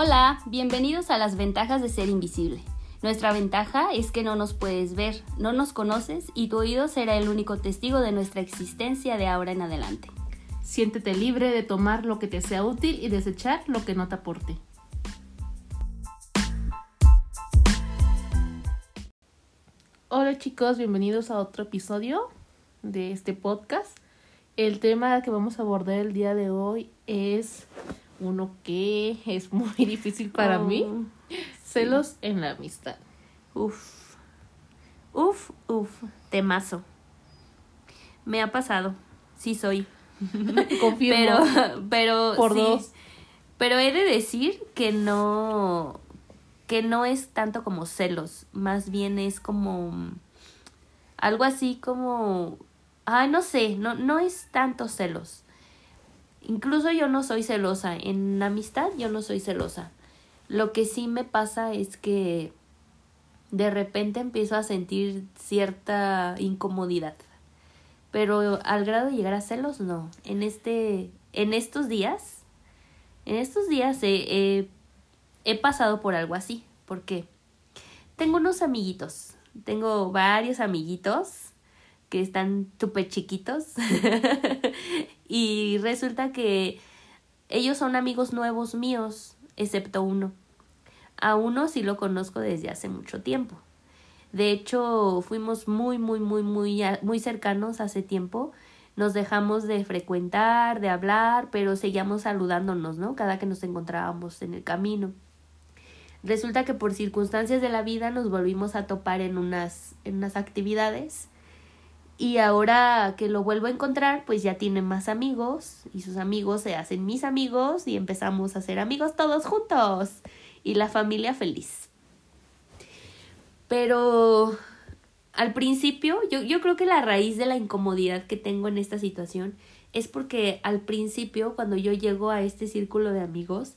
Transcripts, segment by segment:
Hola, bienvenidos a las ventajas de ser invisible. Nuestra ventaja es que no nos puedes ver, no nos conoces y tu oído será el único testigo de nuestra existencia de ahora en adelante. Siéntete libre de tomar lo que te sea útil y desechar lo que no te aporte. Hola chicos, bienvenidos a otro episodio de este podcast. El tema que vamos a abordar el día de hoy es uno que es muy difícil para Oh, mí. Celos en la amistad. Uf, uf, uf, temazo. Me ha pasado, sí soy. Confirmo. Pero, pero, Por sí. dos. Pero he de decir que no, que no es tanto como celos, más bien es como algo así como, ah, no sé, no, no es tanto celos. Incluso yo no soy celosa, en amistad yo no soy celosa. Lo que sí me pasa es que de repente empiezo a sentir cierta incomodidad. Pero al grado de llegar a celos, no. En este, en estos días, en estos días he, he, pasado por algo así. porque Tengo unos amiguitos. Tengo varios amiguitos que están súper chiquitos. y resulta que ellos son amigos nuevos míos, excepto uno. A uno sí lo conozco desde hace mucho tiempo. De hecho, fuimos muy, muy, muy, muy, muy cercanos hace tiempo. Nos dejamos de frecuentar, de hablar, pero seguíamos saludándonos, ¿no? Cada que nos encontrábamos en el camino. Resulta que por circunstancias de la vida nos volvimos a topar en unas, en unas actividades. Y ahora que lo vuelvo a encontrar, pues ya tiene más amigos y sus amigos se hacen mis amigos y empezamos a ser amigos todos juntos y la familia feliz. Pero al principio, yo, yo creo que la raíz de la incomodidad que tengo en esta situación es porque al principio, cuando yo llego a este círculo de amigos,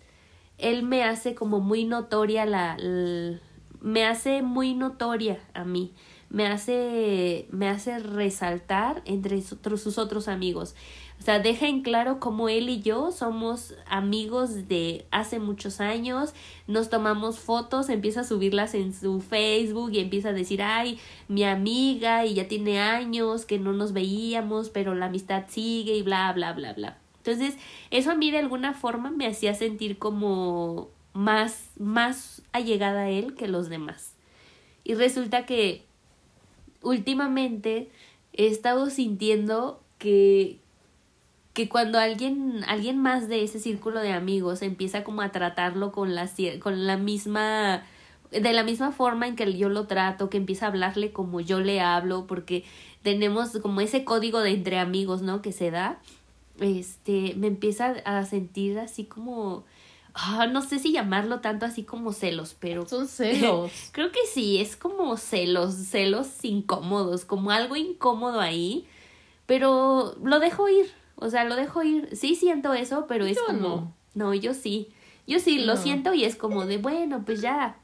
él me hace como muy notoria la, la me hace muy notoria a mí me hace me hace resaltar entre sus otros amigos o sea deja en claro cómo él y yo somos amigos de hace muchos años nos tomamos fotos empieza a subirlas en su Facebook y empieza a decir ay mi amiga y ya tiene años que no nos veíamos pero la amistad sigue y bla bla bla bla entonces, eso a mí de alguna forma me hacía sentir como más, más allegada a él que los demás. Y resulta que últimamente he estado sintiendo que, que cuando alguien, alguien más de ese círculo de amigos empieza como a tratarlo con la, con la misma de la misma forma en que yo lo trato, que empieza a hablarle como yo le hablo, porque tenemos como ese código de entre amigos, ¿no? Que se da este, me empieza a sentir así como, oh, no sé si llamarlo tanto así como celos, pero... Son celos. creo que sí, es como celos, celos incómodos, como algo incómodo ahí, pero lo dejo ir, o sea, lo dejo ir. Sí siento eso, pero es yo como... No. no, yo sí. Yo sí, lo siento y es como de, bueno, pues ya.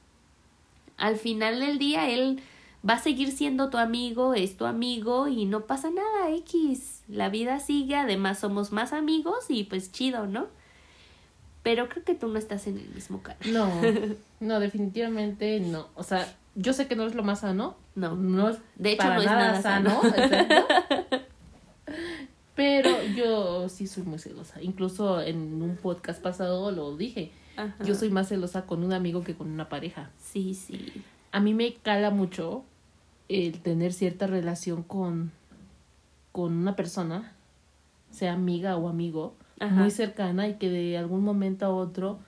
Al final del día, él va a seguir siendo tu amigo, es tu amigo y no pasa nada, X. La vida sigue, además somos más amigos y pues chido, ¿no? Pero creo que tú no estás en el mismo canal. No, no, definitivamente no. O sea, yo sé que no es lo más sano. No. No es De hecho, para no es nada, sano. sano. Pero yo sí soy muy celosa. Incluso en un podcast pasado lo dije. Ajá. Yo soy más celosa con un amigo que con una pareja. Sí, sí. A mí me cala mucho el tener cierta relación con, con una persona, sea amiga o amigo, Ajá. muy cercana y que de algún momento a otro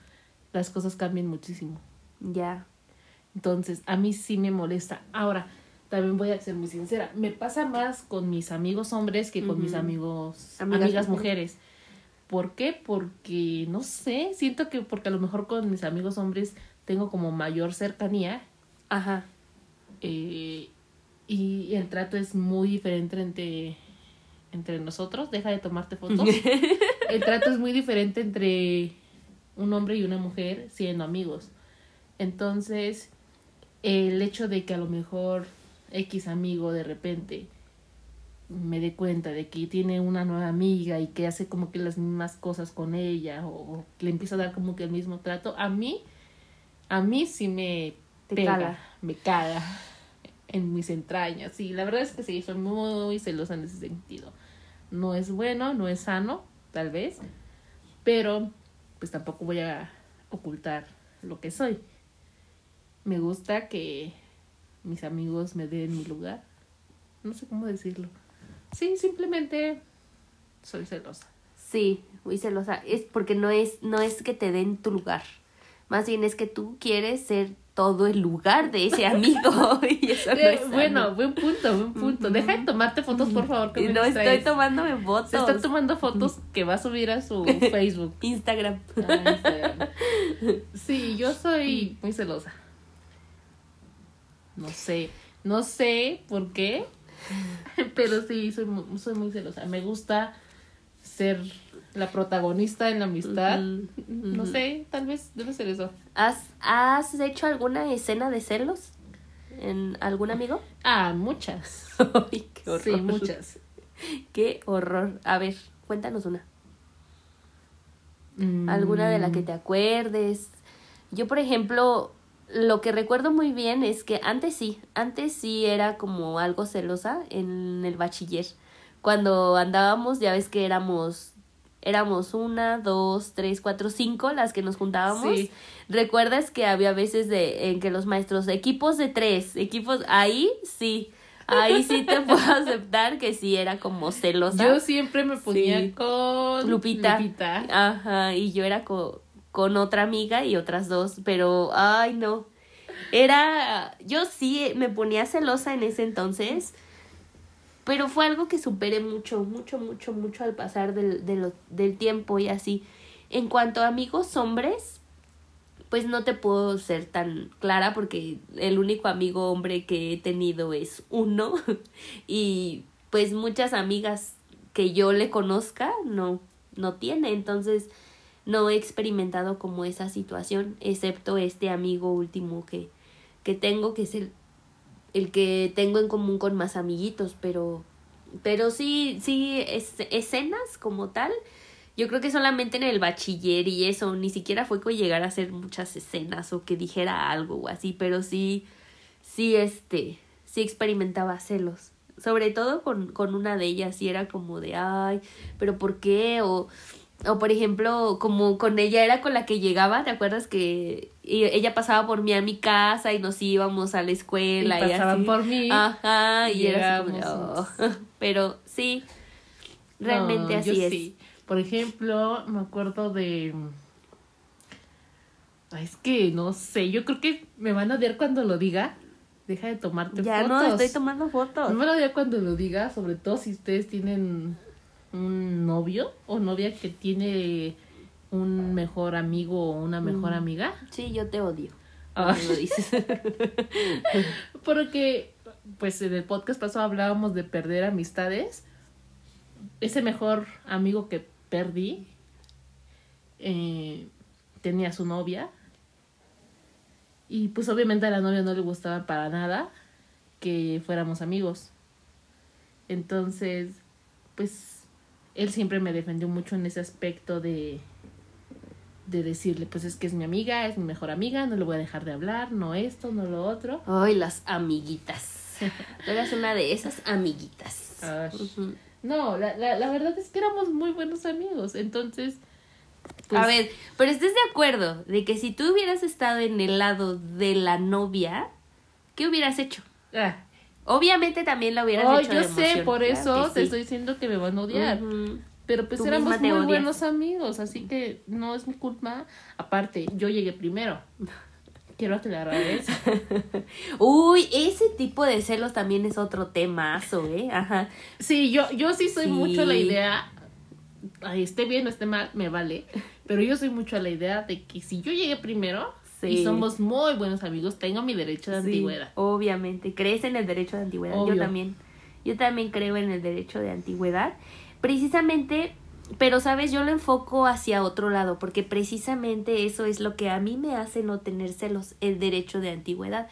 las cosas cambien muchísimo. Ya. Entonces, a mí sí me molesta. Ahora, también voy a ser muy sincera. Me pasa más con mis amigos hombres que con mis amigos, Amigas mujeres. ¿Por qué? Porque, no sé, siento que porque a lo mejor con mis amigos hombres tengo como mayor cercanía Ajá. eh, y el trato es muy diferente entre, entre nosotros. Deja de tomarte fotos. el trato es muy diferente entre un hombre y una mujer siendo amigos. Entonces, el hecho de que a lo mejor X amigo de repente me dé cuenta de que tiene una nueva amiga y que hace como que las mismas cosas con ella o, le empieza a dar como que el mismo trato, a mí, a mí sí me Te pega, caga. me caga en mis entrañas. Sí, la verdad es que sí, soy muy celosa en ese sentido. No es bueno, no es sano, tal vez, pero pues tampoco voy a ocultar lo que soy. Me gusta que mis amigos me den mi lugar. No sé cómo decirlo. Sí, simplemente soy celosa. Sí, muy celosa. Es porque no es, no es que te den tu lugar. Más bien es que tú quieres ser todo el lugar de ese amigo. y eso no Eh, sano. bueno, buen punto, buen punto. Deja de tomarte fotos, por favor. Que me no estoy distraes. tomándome fotos. Se está tomando fotos que va a subir a su Facebook. Instagram. Ah, Instagram. Sí, yo soy muy celosa. No sé, no sé por qué, pero sí, soy, soy muy celosa. Me gusta ser la protagonista en la amistad. No sé, tal vez debe ser eso. ¿Has, ¿Has hecho alguna escena de celos en algún amigo? Ah, muchas. Ay, qué horror. Sí, muchas. Qué horror. A ver, cuéntanos una. alguna de la que Mm, te acuerdes. Yo, por ejemplo, lo que recuerdo muy bien es que antes sí, antes sí era como algo celosa en el bachiller. Cuando andábamos, ya ves que éramos, éramos una, dos, tres, cuatro, cinco las que nos juntábamos. Sí. ¿Recuerdas que había veces de, en que los maestros, equipos de tres, equipos, ahí sí, ahí sí te puedo aceptar que sí era como celosa. Yo siempre me ponía Sí. con Lupita. Lupita. Ajá, y yo era co- con otra amiga y otras dos, pero ay no. Era, yo sí me ponía celosa en ese entonces, pero fue algo que superé mucho, mucho, mucho, mucho al pasar del, de lo- del tiempo y así. En cuanto a amigos hombres, pues no te puedo ser tan clara porque el único amigo hombre que he tenido es uno y pues muchas amigas que yo le conozca no no tiene entonces no he experimentado como esa situación excepto este amigo último que que tengo que es el el que tengo en común con más amiguitos pero pero sí sí es, escenas como tal yo creo que solamente en el bachiller y eso, ni siquiera fue que llegara a hacer muchas escenas o que dijera algo o así, pero sí, sí, este, sí experimentaba celos. Sobre todo con, con una de ellas y era como de, ay, pero ¿por qué? O, o por ejemplo, como con ella era con la que llegaba, ¿te acuerdas que y- ella pasaba por mí a mi casa y nos íbamos a la escuela y, Y pasaban así? por mí. Ajá, y era así como "Oh". Pero sí, realmente No, yo así es. sí. Por ejemplo, me acuerdo de. Ay, es que no sé, yo creo que me van a odiar cuando lo diga. Deja de tomarte Ya fotos. no estoy tomando fotos. Me van a odiar cuando lo diga, sobre todo si ustedes tienen un novio o novia que tiene un mejor amigo o una mejor Mm. amiga. Sí, yo te odio. Cuando lo dices. Porque, pues en el podcast pasado hablábamos de perder amistades. Ese mejor amigo que perdí eh, tenía su novia. Y pues obviamente a la novia no le gustaba para nada que fuéramos amigos. Entonces, pues él siempre me defendió mucho en ese aspecto de de decirle, pues es que es mi amiga, es mi mejor amiga, no le voy a dejar de hablar, no esto, no lo otro. Ay, las amiguitas. Tú eras una de esas amiguitas. No, la, la, la verdad es que éramos muy buenos amigos, entonces... pues, A ver, pero estés de acuerdo de que si tú hubieras estado en el lado de la novia, ¿qué hubieras hecho? ah, Obviamente también la hubieras oh, hecho yo de sé, emoción, por claro eso te sí. estoy diciendo que me van a odiar. Pero pues Tú éramos muy odias. buenos amigos, así que no es mi culpa. Aparte, yo llegué primero. Quiero aclarar eso. Uy, ese tipo de celos también es otro temazo, ¿eh? Ajá. Sí, yo, yo sí soy Sí. mucho a la idea, ay, esté bien o esté mal, me vale, pero yo soy mucho a la idea de que si yo llegué primero Sí. y somos muy buenos amigos, tengo mi derecho de Sí, antigüedad. obviamente. ¿Crees en el derecho de antigüedad? Yo también. Yo también creo en el derecho de antigüedad. Precisamente, pero sabes, yo lo enfoco hacia otro lado, porque precisamente eso es lo que a mí me hace no tener celos, el derecho de antigüedad.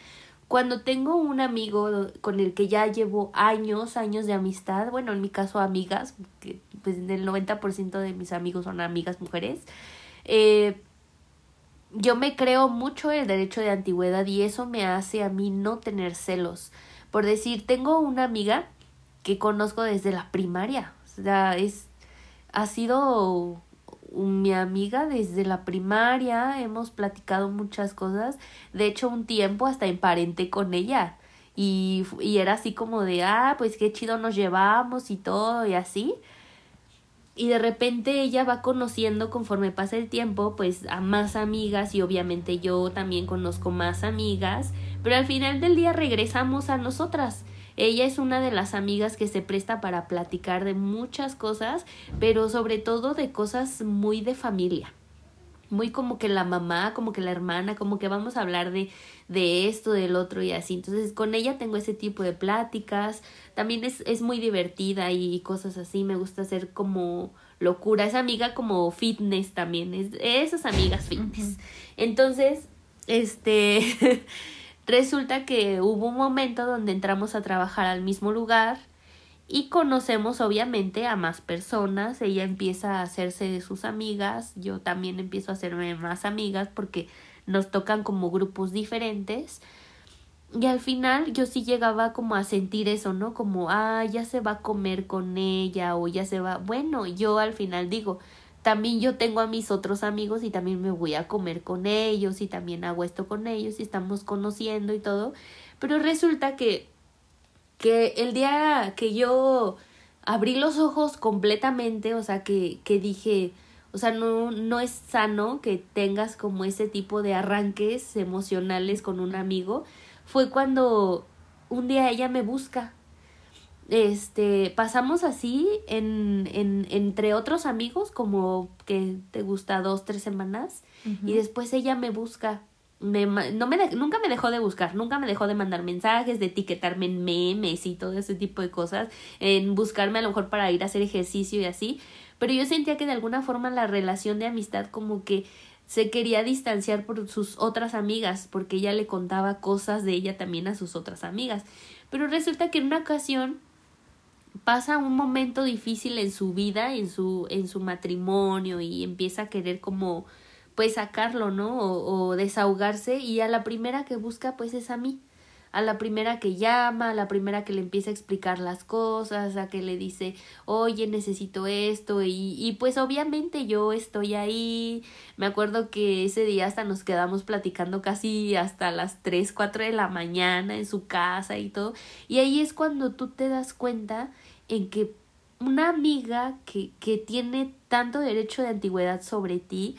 cuando tengo un amigo con el que ya llevo años, años de amistad, bueno, en mi caso amigas, que pues el 90% de mis amigos son amigas mujeres, eh, yo me creo mucho el derecho de antigüedad y eso me hace a mí no tener celos. Por decir, tengo una amiga que conozco desde la primaria, o sea, es, ha sido mi amiga desde la primaria, hemos platicado muchas cosas, de hecho un tiempo hasta emparenté con ella y, y era así como de, ah, pues qué chido nos llevamos y todo y así. Y de repente ella va conociendo conforme pasa el tiempo, pues a más amigas y obviamente yo también conozco más amigas, pero al final del día regresamos a nosotras ella es una de las amigas que se presta para platicar de muchas cosas, pero sobre todo de cosas muy de familia muy como que la mamá, como que la hermana, como que vamos a hablar de, de esto, del otro y así. Entonces con ella tengo ese tipo de pláticas. También es, es muy divertida y cosas así. Me gusta hacer como locura. Es amiga como fitness también. Es esas amigas fitness. Entonces, este Resulta que hubo un momento donde entramos a trabajar al mismo lugar y conocemos obviamente a más personas. Ella empieza a hacerse de sus amigas, yo también empiezo a hacerme más amigas porque nos tocan como grupos diferentes. Y al final yo sí llegaba como a sentir eso, ¿no? Como, ah, ya se va a comer con ella o ya se va. Bueno, yo al final digo, también yo tengo a mis otros amigos y también me voy a comer con ellos y también hago esto con ellos y estamos conociendo y todo. Pero resulta que, que el día que yo abrí los ojos completamente, o sea, que, que dije, o sea, no, no es sano que tengas como ese tipo de arranques emocionales con un amigo, fue cuando un día ella me busca este, pasamos así en, en, entre otros amigos, como que te gusta dos, tres semanas, y después ella me busca. Me, no me nunca me dejó de buscar, nunca me dejó de mandar mensajes, de etiquetarme en memes y todo ese tipo de cosas, en buscarme a lo mejor para ir a hacer ejercicio y así, pero yo sentía que de alguna forma la relación de amistad como que se quería distanciar por sus otras amigas, porque ella le contaba cosas de ella también a sus otras amigas. Pero resulta que en una ocasión pasa un momento difícil en su vida, en su, en su matrimonio y empieza a querer como pues sacarlo, ¿no? O, o, desahogarse y a la primera que busca pues es a mí a la primera que llama, a la primera que le empieza a explicar las cosas, a que le dice, oye, necesito esto, y, y pues obviamente yo estoy ahí. Me acuerdo que ese día hasta nos quedamos platicando casi hasta las tres, cuatro de la mañana en su casa y todo. Y ahí es cuando tú te das cuenta en que una amiga que, que tiene tanto derecho de antigüedad sobre ti,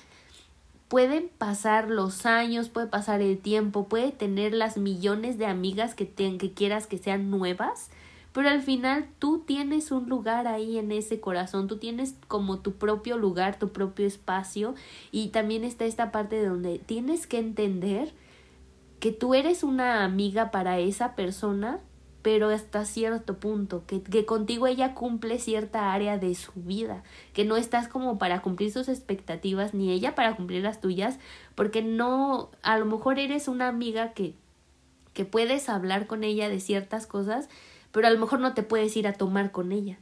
pueden pasar los años, puede pasar el tiempo, puede tener las millones de amigas que, te, que quieras que sean nuevas, pero al final tú tienes un lugar ahí en ese corazón, tú tienes como tu propio lugar, tu propio espacio y también está esta parte de donde tienes que entender que tú eres una amiga para esa persona pero hasta cierto punto, que, que contigo ella cumple cierta área de su vida, que no estás como para cumplir sus expectativas, ni ella para cumplir las tuyas, porque no, a lo mejor eres una amiga que, que puedes hablar con ella de ciertas cosas, pero a lo mejor no te puedes ir a tomar con ella.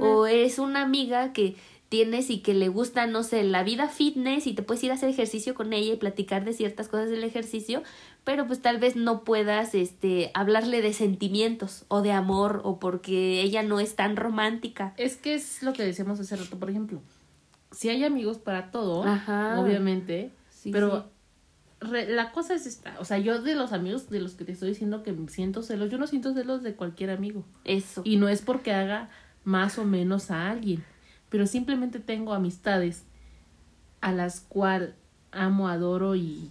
O eres una amiga que tienes y que le gusta, no sé, la vida fitness y te puedes ir a hacer ejercicio con ella y platicar de ciertas cosas del ejercicio, pero pues tal vez no puedas este hablarle de sentimientos o de amor o porque ella no es tan romántica. Es que es lo que decíamos hace rato, por ejemplo. Si hay amigos para todo, obviamente, pero la cosa es esta, o sea, yo de los amigos de los que te estoy diciendo que siento celos, yo no siento celos de cualquier amigo. Eso. Y no es porque haga más o menos a alguien pero simplemente tengo amistades a las cuales amo, adoro y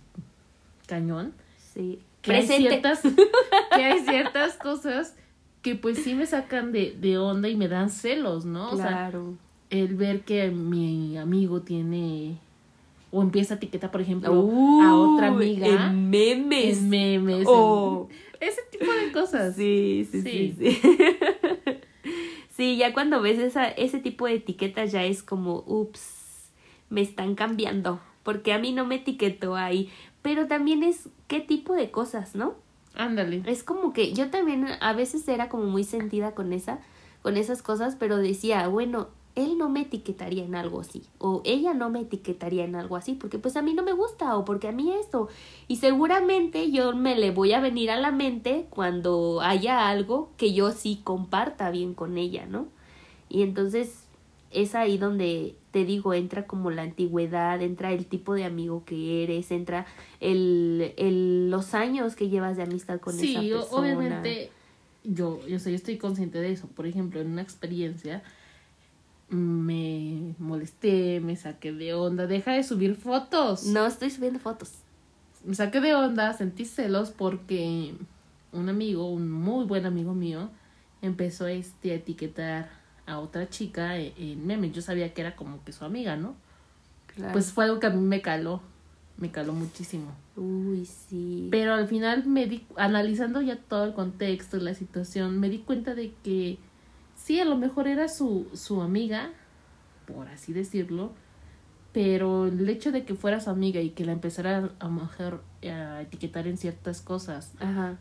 cañón. Sí. Que hay, ciertas, que hay ciertas cosas que pues sí me sacan de, de onda y me dan celos, ¿no? Claro. el ver que mi amigo tiene o empieza a etiquetar, por ejemplo, a otra amiga. En memes. En memes. Oh. ese tipo de cosas. Sí, sí, sí. sí. Sí, ya cuando ves esa, ese tipo de etiquetas ya es como, ups, me están cambiando, porque a mí no me etiquetó ahí, pero también es qué tipo de cosas, ¿no? Ándale. Es como que yo también a veces era como muy sentida con esa, con esas cosas, pero decía, bueno, él no me etiquetaría en algo así, o ella no me etiquetaría en algo así, porque pues a mí no me gusta, o porque a mí esto. Y seguramente yo me le voy a venir a la mente cuando haya algo que yo sí comparta bien con ella, ¿no? Y entonces es ahí donde te digo, entra como la antigüedad, entra el tipo de amigo que eres, entra el, el los años que llevas de amistad con esa persona. Sí, obviamente yo, yo, sé, yo estoy consciente de eso. Por ejemplo, en una experiencia me molesté, me saqué de onda, deja de subir fotos. No estoy subiendo fotos. Me saqué de onda, sentí celos porque un amigo, un muy buen amigo mío, empezó este, a etiquetar a otra chica en memes. Yo sabía que era como que su amiga, ¿no? Pues fue algo que a mí me caló, me caló muchísimo. Uy, sí. Pero al final me di, analizando ya todo el contexto, la situación, me di cuenta de que sí, a lo mejor era su, su amiga, por así decirlo, pero el hecho de que fuera su amiga y que la empezara a, a etiquetar en ciertas cosas,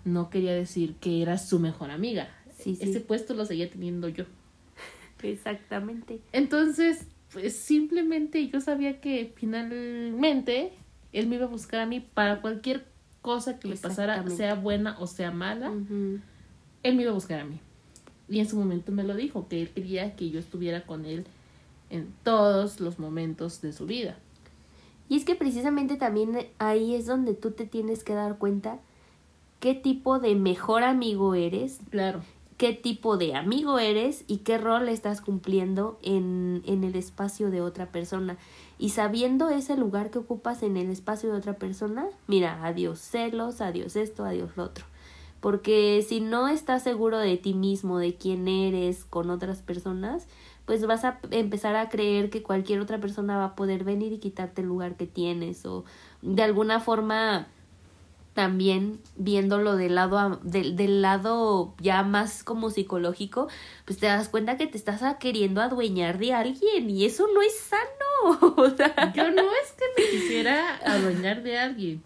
no quería decir que era su mejor amiga. Sí, Ese puesto lo seguía teniendo yo. Exactamente. Entonces, pues simplemente yo sabía que finalmente él me iba a buscar a mí para cualquier cosa que le pasara, sea buena o sea mala, él me iba a buscar a mí. Y en su momento me lo dijo, que él quería que yo estuviera con él en todos los momentos de su vida. Y es que precisamente también ahí es donde tú te tienes que dar cuenta qué tipo de mejor amigo eres. Claro. Qué tipo de amigo eres y qué rol estás cumpliendo en, en el espacio de otra persona. Y sabiendo ese lugar que ocupas en el espacio de otra persona, mira, adiós celos, adiós esto, adiós lo otro porque si no estás seguro de ti mismo, de quién eres con otras personas, pues vas a empezar a creer que cualquier otra persona va a poder venir y quitarte el lugar que tienes o de alguna forma también viéndolo del lado del, lado ya más como psicológico, pues te das cuenta que te estás queriendo adueñar de alguien y eso no es sano. O sea, yo no es que me quisiera adueñar de alguien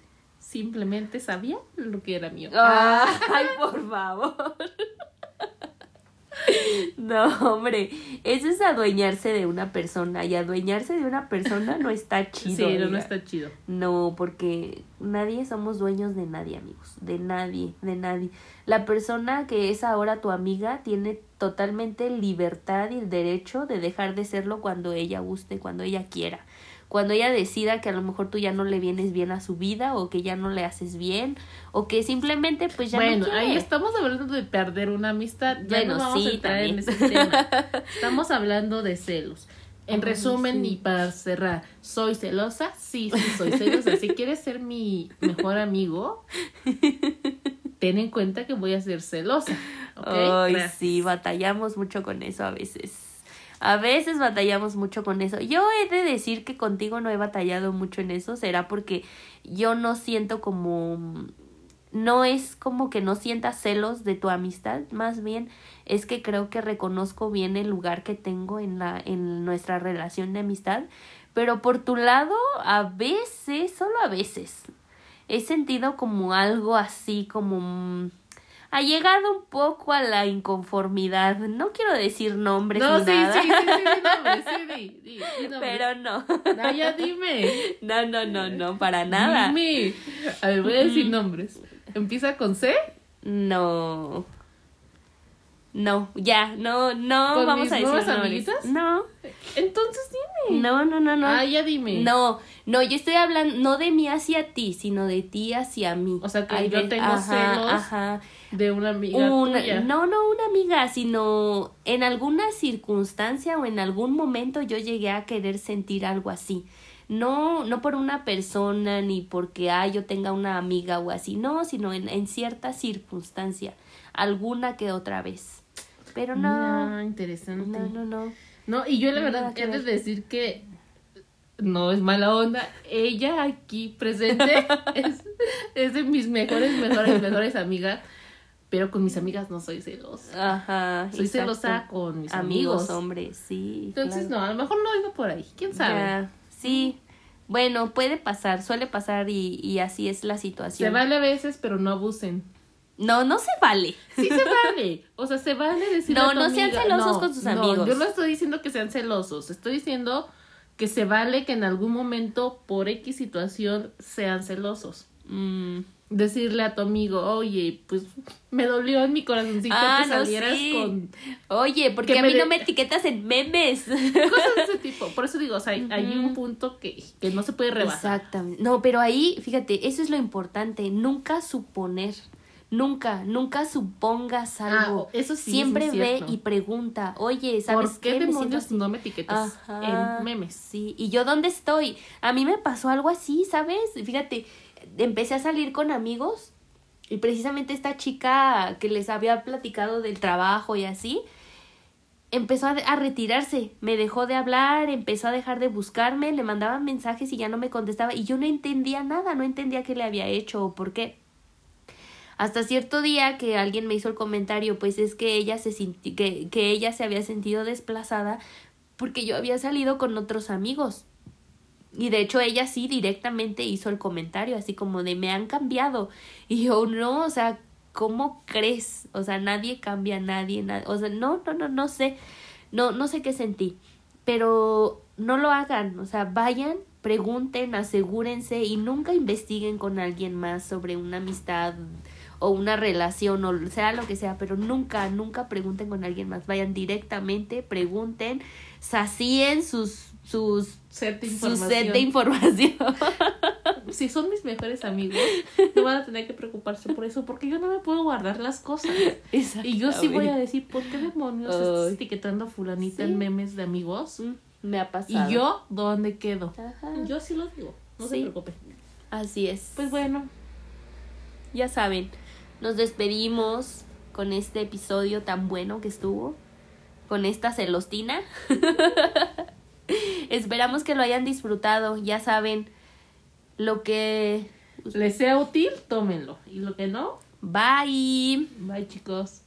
simplemente sabía lo que era mío. Ay, por favor. No, hombre, eso es adueñarse de una persona y adueñarse de una persona no está chido. Sí, no, no está chido. No, porque nadie somos dueños de nadie, amigos, de nadie, de nadie. La persona que es ahora tu amiga tiene totalmente libertad y el derecho de dejar de serlo cuando ella guste, cuando ella quiera cuando ella decida que a lo mejor tú ya no le vienes bien a su vida o que ya no le haces bien o que simplemente pues ya bueno, no ahí estamos hablando de perder una amistad, ya no vamos a entrar en ese tema. Estamos hablando de celos. En resumen y para cerrar, ¿soy celosa? Sí, sí, soy celosa. Si quieres ser mi mejor amigo, ten en cuenta que voy a ser celosa. Ay, sí, batallamos mucho con eso a veces. A veces batallamos mucho con eso. Yo he de decir que contigo no he batallado mucho en eso. Será porque yo no siento como... No es como que no sienta celos de tu amistad, más bien es que creo que reconozco bien el lugar que tengo en la en nuestra relación de amistad, pero por tu lado a veces, solo a veces, he sentido como algo así como ha llegado un poco a la inconformidad. No quiero decir nombres no, ni sí, nada. Sí, sí, sí, sí, nombres, sí, di, Pero no. No, ya dime. No, no, no, no, para nada. Dime. A ver, voy a decir nombres. ¿Empieza con C? No. No, ya, no, no vamos a decir nombres. Amiguitas? No. Entonces dime. No, no, no, no. Ah, ya dime. No, no, yo estoy hablando no de mí hacia ti, sino de ti hacia mí. O sea que yo tengo celos ajá. De una amiga tuya. No, no una amiga, sino en alguna circunstancia o en algún momento yo llegué a querer sentir algo así. No, no por una persona ni porque ah, yo tenga una amiga o así, no, sino en, en cierta circunstancia, alguna que otra vez. Pero no. Ah, interesante. No, no, no. No, y yo la verdad he de decir que no es mala onda. Ella aquí presente es, es de mis mejores, mejores, mejores amigas. Pero con mis amigas no soy celosa. Ajá. Soy celosa con mis amigos. Amigos, hombre, sí. Entonces, no, a lo mejor no iba por ahí. ¿Quién sabe? sí. Bueno, puede pasar, suele pasar y, y así es la situación. Se vale a veces, pero no abusen. No, no se vale. Sí se vale. O sea, se vale decir No, a tu no sean celosos No, con sus no, amigos. yo no estoy diciendo que sean celosos. Estoy diciendo que se vale que en algún momento, por X situación, sean celosos. Mm. Decirle a tu amigo, oye, pues me dolió en mi corazoncito Ah, que no, salieras sí. con Oye, ¿por Que qué a mí no me etiquetas en memes? cosas de ese tipo. Por eso digo, o sea, hay, hay un punto que, que no se puede rebasar. Exactamente. No, pero ahí, fíjate, eso es lo importante. Nunca suponer. Nunca, nunca supongas algo. Ah, eso sí Siempre ve y pregunta, oye, ¿sabes ¿Por qué siento demonios no me etiquetas Ajá, en memes? Sí, y yo dónde estoy. A mí me pasó algo así, ¿sabes? Fíjate, empecé a salir con amigos y precisamente esta chica que les había platicado del trabajo y así, empezó a, retirarse, me dejó de hablar, empezó a dejar de buscarme, le mandaban mensajes y ya no me contestaba y yo no entendía nada, no entendía qué le había hecho o por qué. Hasta cierto día que alguien me hizo el comentario, pues es que ella se que, que ella se había sentido desplazada porque yo había salido con otros amigos. Y de hecho ella sí directamente hizo el comentario, así como de me han cambiado. Y yo no, o sea, ¿cómo crees? O sea, nadie cambia a nadie, na- o sea, no, no, no, no sé, no, no sé qué sentí. Pero no lo hagan, o sea, vayan, pregunten, asegúrense y nunca investiguen con alguien más sobre una amistad o una relación o sea lo que sea, pero nunca, nunca pregunten con alguien más. Vayan directamente, pregunten, sacíen sus sus Set de su información. set de información. si son mis mejores amigos, no van a tener que preocuparse por eso, porque yo no me puedo guardar las cosas. Y yo sí voy a decir, ¿por qué demonios estás etiquetando a fulanita Sí. en memes de amigos? Mm, Me ha pasado. Y yo, ¿dónde quedo? Ajá. Yo sí lo digo, no se Sí. preocupe. Así es. Pues bueno, ya saben, nos despedimos con este episodio tan bueno que estuvo, con esta celostina. Esperamos que lo hayan disfrutado, ya saben lo que... les sea útil, tómenlo. Y lo que no, Bye. bye chicos.